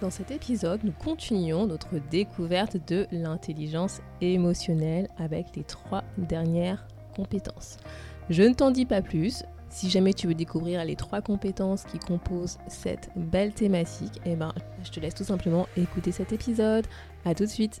Dans cet épisode, nous continuons notre découverte de l'intelligence émotionnelle avec les trois dernières compétences. Je ne t'en dis pas plus. Si jamais tu veux découvrir les trois compétences qui composent cette belle thématique, eh ben, je te laisse tout simplement écouter cet épisode. A tout de suite.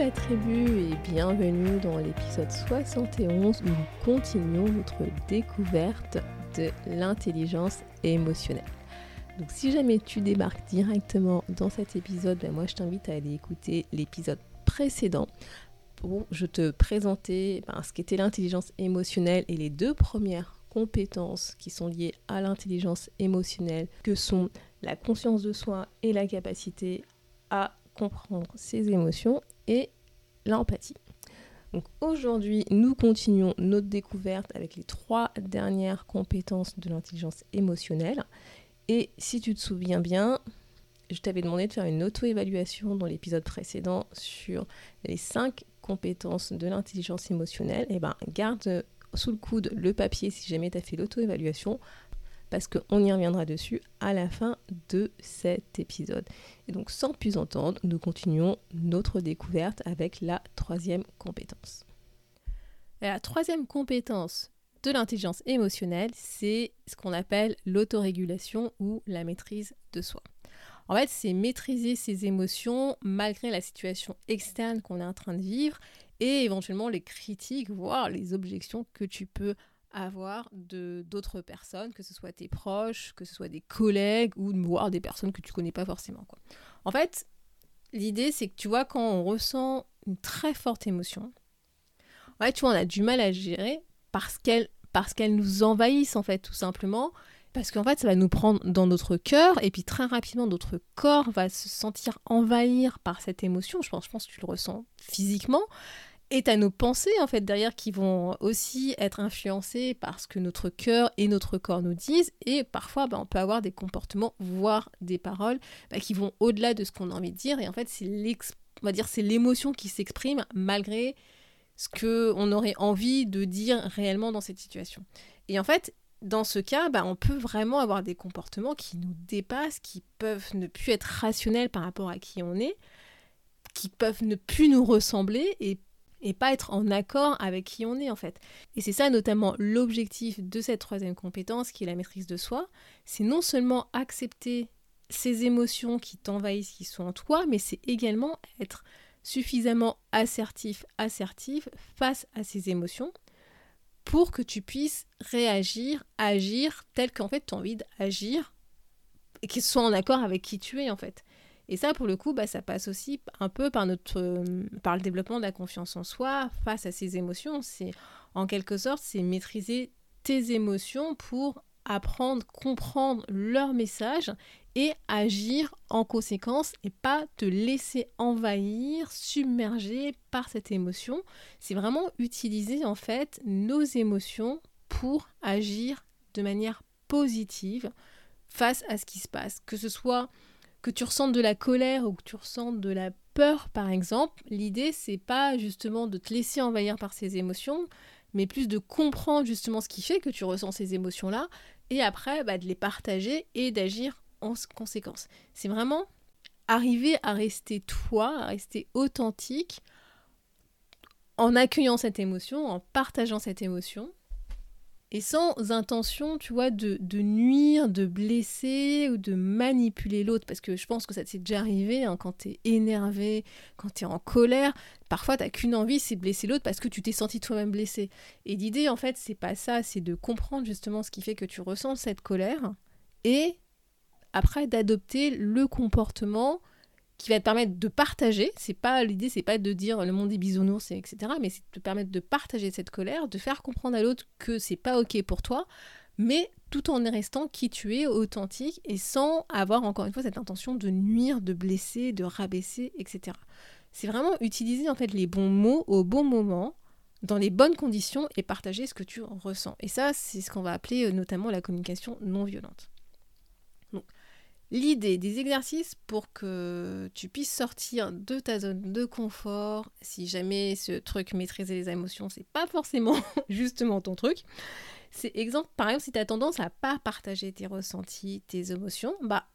la tribu et bienvenue dans l'épisode 71 où nous continuons notre découverte de l'intelligence émotionnelle. Donc si jamais tu débarques directement dans cet épisode, ben moi je t'invite à aller écouter l'épisode précédent où je te présentais ben, ce qu'était l'intelligence émotionnelle et les deux premières compétences qui sont liées à l'intelligence émotionnelle que sont la conscience de soi et la capacité à comprendre ses émotions et l'empathie. Donc aujourd'hui, nous continuons notre découverte avec les trois dernières compétences de l'intelligence émotionnelle. Et si tu te souviens bien, je t'avais demandé de faire une auto-évaluation dans l'épisode précédent sur les cinq compétences de l'intelligence émotionnelle. Et eh ben, garde sous le coude le papier si jamais tu as fait l'auto-évaluation parce qu'on y reviendra dessus à la fin de cet épisode. Et donc sans plus entendre, nous continuons notre découverte avec la troisième compétence. la troisième compétence de l'intelligence émotionnelle, c'est ce qu'on appelle l'autorégulation ou la maîtrise de soi. En fait, c'est maîtriser ses émotions malgré la situation externe qu'on est en train de vivre et éventuellement les critiques, voire les objections que tu peux avoir de d'autres personnes, que ce soit tes proches, que ce soit des collègues ou voir des personnes que tu connais pas forcément. Quoi. En fait, l'idée c'est que tu vois quand on ressent une très forte émotion, ouais, tu on a du mal à gérer parce qu'elle parce qu'elle nous envahissent en fait tout simplement parce qu'en fait ça va nous prendre dans notre cœur et puis très rapidement notre corps va se sentir envahir par cette émotion. Je pense, je pense que tu le ressens physiquement. Et à nos pensées, en fait, derrière, qui vont aussi être influencées par ce que notre cœur et notre corps nous disent. Et parfois, bah, on peut avoir des comportements, voire des paroles, bah, qui vont au-delà de ce qu'on a envie de dire. Et en fait, c'est on l'émotion qui s'exprime malgré ce qu'on aurait envie de dire réellement dans cette situation. Et en fait, dans ce cas, bah, on peut vraiment avoir des comportements qui nous dépassent, qui peuvent ne plus être rationnels par rapport à qui on est, qui peuvent ne plus nous ressembler et et pas être en accord avec qui on est en fait. Et c'est ça notamment l'objectif de cette troisième compétence qui est la maîtrise de soi, c'est non seulement accepter ces émotions qui t'envahissent, qui sont en toi, mais c'est également être suffisamment assertif, assertif face à ces émotions pour que tu puisses réagir, agir tel qu'en fait tu as envie d'agir et qu'il soit en accord avec qui tu es en fait. Et ça, pour le coup, bah, ça passe aussi un peu par, notre, euh, par le développement de la confiance en soi face à ses émotions. C'est en quelque sorte, c'est maîtriser tes émotions pour apprendre, comprendre leur message et agir en conséquence et pas te laisser envahir, submerger par cette émotion. C'est vraiment utiliser en fait nos émotions pour agir de manière positive face à ce qui se passe, que ce soit que tu ressentes de la colère ou que tu ressentes de la peur, par exemple, l'idée, c'est pas justement de te laisser envahir par ces émotions, mais plus de comprendre justement ce qui fait que tu ressens ces émotions-là, et après, bah, de les partager et d'agir en conséquence. C'est vraiment arriver à rester toi, à rester authentique, en accueillant cette émotion, en partageant cette émotion, et sans intention, tu vois, de, nuire, de blesser ou de manipuler l'autre. Parce que je pense que ça t'est déjà arrivé hein, quand t'es énervé, quand t'es en colère. Parfois, t'as qu'une envie, c'est blesser l'autre parce que tu t'es senti toi-même blessé. Et l'idée, en fait, c'est pas ça, c'est de comprendre justement ce qui fait que tu ressens cette colère et après d'adopter le comportement qui va te permettre de partager. C'est pas l'idée, c'est pas de dire le monde est bisounours, etc. Mais c'est de te permettre de partager cette colère, de faire comprendre à l'autre que c'est pas ok pour toi, mais tout en restant qui tu es, authentique et sans avoir encore une fois cette intention de nuire, de blesser, de rabaisser, etc. C'est vraiment utiliser en fait les bons mots au bon moment, dans les bonnes conditions et partager ce que tu ressens. Et ça, c'est ce qu'on va appeler euh, notamment la communication non violente. L'idée des exercices pour que tu puisses sortir de ta zone de confort, si jamais ce truc maîtriser les émotions, c'est pas forcément justement ton truc. C'est exemple, par exemple, si tu as tendance à pas partager tes ressentis, tes émotions, bah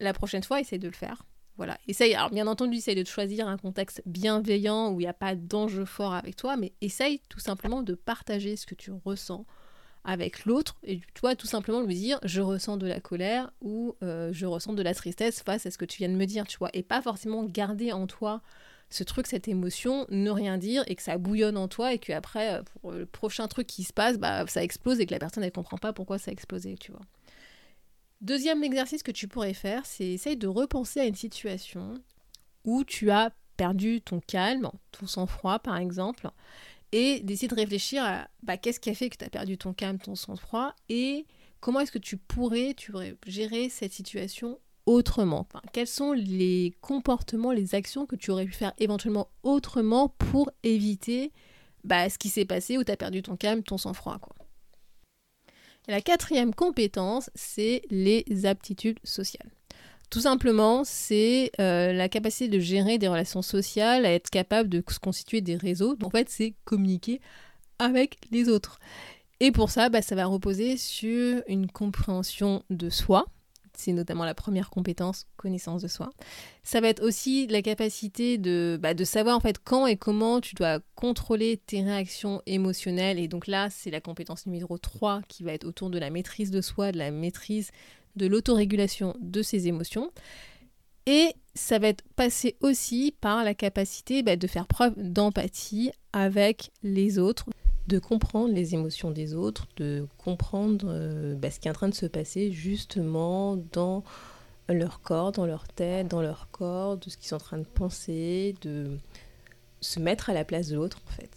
la prochaine fois, essaye de le faire. Voilà, essaye, bien entendu, essaye de choisir un contexte bienveillant où il n'y a pas d'enjeu fort avec toi, mais essaye tout simplement de partager ce que tu ressens, avec l'autre et toi tout simplement lui dire je ressens de la colère ou euh, je ressens de la tristesse face à ce que tu viens de me dire tu vois. Et pas forcément garder en toi ce truc cette émotion ne rien dire et que ça bouillonne en toi et que après euh, pour le prochain truc qui se passe bah ça explose et que la personne elle comprend pas pourquoi ça a explosé tu vois. Deuxième exercice que tu pourrais faire c'est essayer de repenser à une situation où tu as perdu ton calme ton sang-froid par exemple et d'essayer de réfléchir à bah, qu'est-ce qui a fait que tu as perdu ton calme, ton sang-froid et comment est-ce que tu pourrais, tu gérer cette situation autrement? Quels sont les comportements, les actions que tu aurais pu faire éventuellement autrement pour éviter bah, ce qui s'est passé où tu as perdu ton calme, ton sang-froid quoi? La quatrième compétence, c'est les aptitudes sociales. Tout simplement, c'est euh, la capacité de gérer des relations sociales, à être capable de se constituer des réseaux. En fait, c'est communiquer avec les autres. Et pour ça, bah, ça va reposer sur une compréhension de soi. C'est notamment la première compétence, connaissance de soi. Ça va être aussi la capacité de, bah, de savoir en fait quand et comment tu dois contrôler tes réactions émotionnelles. Et donc là, c'est la compétence numéro 3 qui va être autour de la maîtrise de soi, de la maîtrise de l'autorégulation de ses émotions. Et ça va être passé aussi par la capacité bah, de faire preuve d'empathie avec les autres, de comprendre les émotions des autres, de comprendre euh, bah, ce qui est en train de se passer justement dans leur corps, dans leur tête, dans leur corps, de ce qu'ils sont en train de penser, de se mettre à la place de l'autre en fait.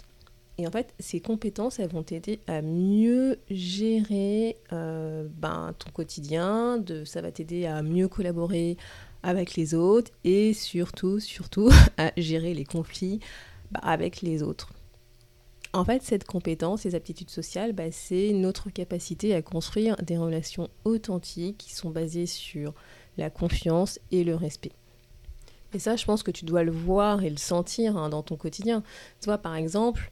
Et en fait, ces compétences, elles vont t'aider à mieux gérer euh, ben, ton quotidien, de, ça va t'aider à mieux collaborer avec les autres et surtout, surtout, à gérer les conflits bah, avec les autres. En fait, cette compétence, ces aptitudes sociales, bah, c'est notre capacité à construire des relations authentiques qui sont basées sur la confiance et le respect. Et ça, je pense que tu dois le voir et le sentir hein, dans ton quotidien. Tu vois, par exemple,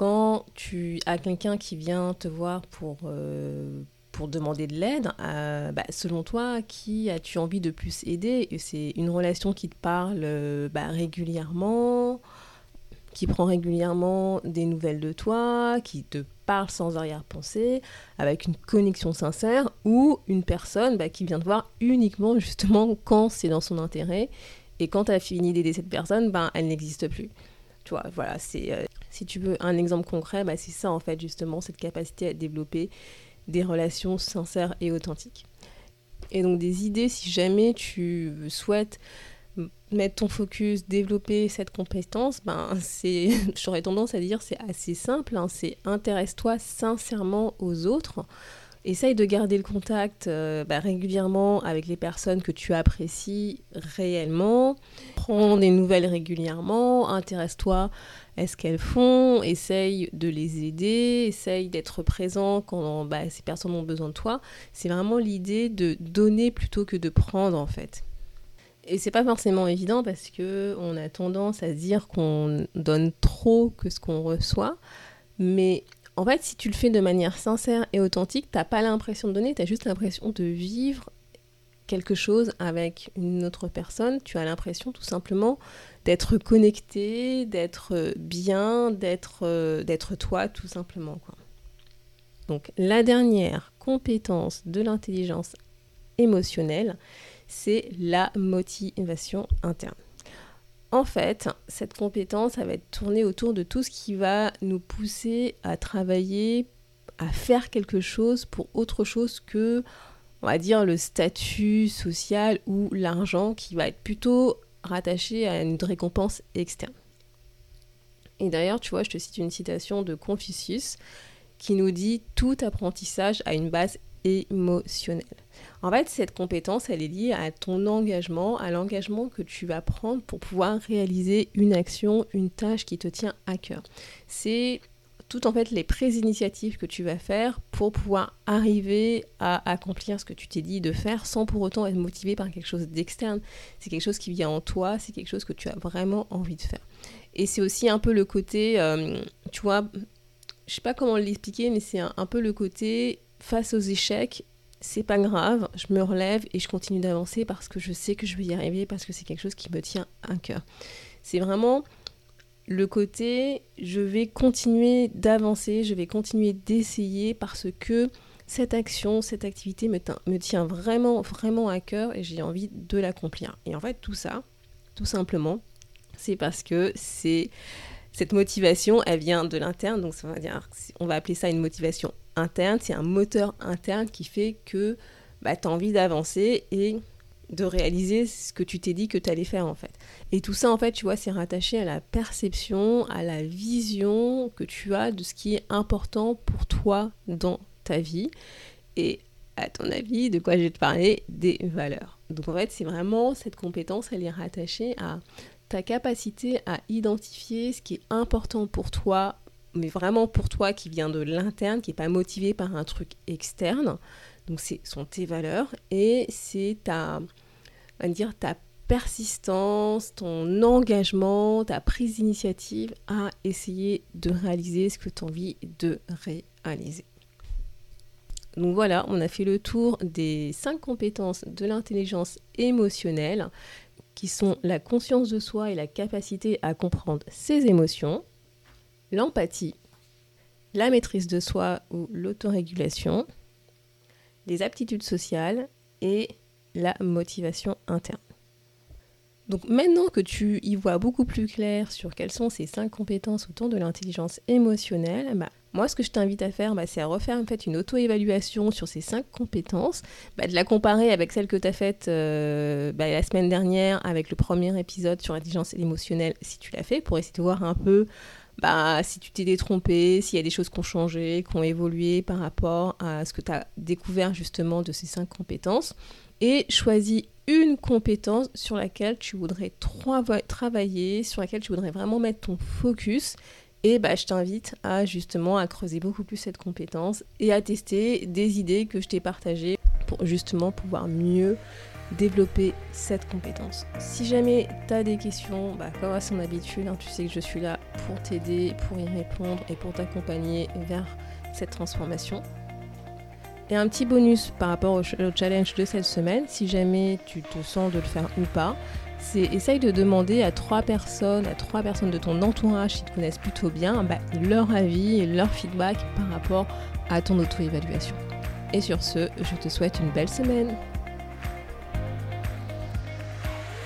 quand tu as quelqu'un qui vient te voir pour, euh, pour demander de l'aide, euh, bah, selon toi, qui as-tu envie de plus aider? C'est une relation qui te parle euh, bah, régulièrement, qui prend régulièrement des nouvelles de toi, qui te parle sans arrière-pensée, avec une connexion sincère, ou une personne bah, qui vient te voir uniquement justement quand c'est dans son intérêt, et quand tu as fini d'aider cette personne, ben, elle n'existe plus. Voilà, c'est si tu veux un exemple concret, bah, c'est ça en fait justement, cette capacité à développer des relations sincères et authentiques. Et donc des idées, si jamais tu souhaites mettre ton focus, développer cette compétence, ben c'est, j'aurais tendance à dire, c'est assez simple. Hein. c'est intéresse-toi sincèrement aux autres. Essaye de garder le contact euh, bah, régulièrement avec les personnes que tu apprécies réellement. Prends des nouvelles régulièrement. Intéresse-toi à ce qu'elles font. Essaye de les aider. Essaye d'être présent quand bah, ces personnes ont besoin de toi. C'est vraiment l'idée de donner plutôt que de prendre en fait. Et c'est pas forcément évident parce que on a tendance à dire qu'on donne trop que ce qu'on reçoit. Mais en fait, si tu le fais de manière sincère et authentique, t'as pas l'impression de donner, tu as juste l'impression de vivre quelque chose avec une autre personne. Tu as l'impression tout simplement d'être connecté, d'être bien, d'être euh, d'être toi tout simplement. Donc la dernière compétence de l'intelligence émotionnelle, c'est la motivation interne. En fait, cette compétence, ça va être tournée autour de tout ce qui va nous pousser à travailler, à faire quelque chose pour autre chose que, on va dire, le statut social ou l'argent, qui va être plutôt rattaché à une récompense externe. Et d'ailleurs, tu vois, je te cite une citation de Confucius qui nous dit tout apprentissage a une base émotionnelle. En fait, cette compétence, elle est liée à ton engagement, à l'engagement que tu vas prendre pour pouvoir réaliser une action, une tâche qui te tient à cœur. C'est tout en fait les pré-initiatives que tu vas faire pour pouvoir arriver à accomplir ce que tu t'es dit de faire sans pour autant être motivé par quelque chose d'externe. C'est quelque chose qui vient en toi, c'est quelque chose que tu as vraiment envie de faire. Et c'est aussi un peu le côté, euh, tu vois, je sais pas comment l'expliquer, mais c'est un, peu le côté face aux échecs, c'est pas grave, je me relève et je continue d'avancer parce que je sais que je vais y arriver, parce que c'est quelque chose qui me tient à cœur. C'est vraiment le côté je vais continuer d'avancer, je vais continuer d'essayer parce que cette action, cette activité me, tient vraiment, vraiment à cœur et j'ai envie de l'accomplir. Et en fait, tout ça, tout simplement, c'est parce que c'est cette motivation, elle vient de l'interne, donc ça va dire, on va appeler ça une motivation interne, c'est un moteur interne qui fait que bah, tu as envie d'avancer et de réaliser ce que tu t'es dit que tu allais faire en fait. Et tout ça en fait, tu vois, c'est rattaché à la perception, à la vision que tu as de ce qui est important pour toi dans ta vie. Et à ton avis, de quoi je vais te parler Des valeurs. Donc en fait, c'est vraiment cette compétence, elle est rattachée à ta capacité à identifier ce qui est important pour toi, mais vraiment pour toi qui vient de l'interne, qui n'est pas motivé par un truc externe. Donc, ce sont tes valeurs et c'est ta, va dire, ta persistance, ton engagement, ta prise d'initiative à essayer de réaliser ce que tu as envie de réaliser. Donc voilà, on a fait le tour des cinq compétences de l'intelligence émotionnelle qui sont la conscience de soi et la capacité à comprendre ses émotions, l'empathie, la maîtrise de soi ou l'autorégulation, les aptitudes sociales et la motivation interne. Donc maintenant que tu y vois beaucoup plus clair sur quelles sont ces cinq compétences autour de l'intelligence émotionnelle, bah, moi ce que je t'invite à faire, bah, c'est à refaire une auto-évaluation sur ces cinq compétences, bah, de la comparer avec celle que tu as faite euh, la semaine dernière avec le premier épisode sur l'intelligence émotionnelle si tu l'as fait, pour essayer de voir un peu bah, si tu t'es détrompé, s'il y a des choses qui ont changé, qui ont évolué par rapport à ce que tu as découvert justement de ces cinq compétences. Et choisis une compétence sur laquelle tu voudrais travailler, sur laquelle tu voudrais vraiment mettre ton focus. Et bah, je t'invite à justement à creuser beaucoup plus cette compétence et à tester des idées que je t'ai partagées pour justement pouvoir mieux développer cette compétence. Si jamais tu as des questions, bah, comme à son habitude, hein, tu sais que je suis là pour t'aider, pour y répondre et pour t'accompagner vers cette transformation. Et un petit bonus par rapport au, challenge de cette semaine, si jamais tu te sens de le faire ou pas, c'est essaye de demander à trois personnes, à trois personnes de ton entourage qui te connaissent plutôt bien, bah, leur avis et leur feedback par rapport à ton auto-évaluation. Et sur ce, je te souhaite une belle semaine.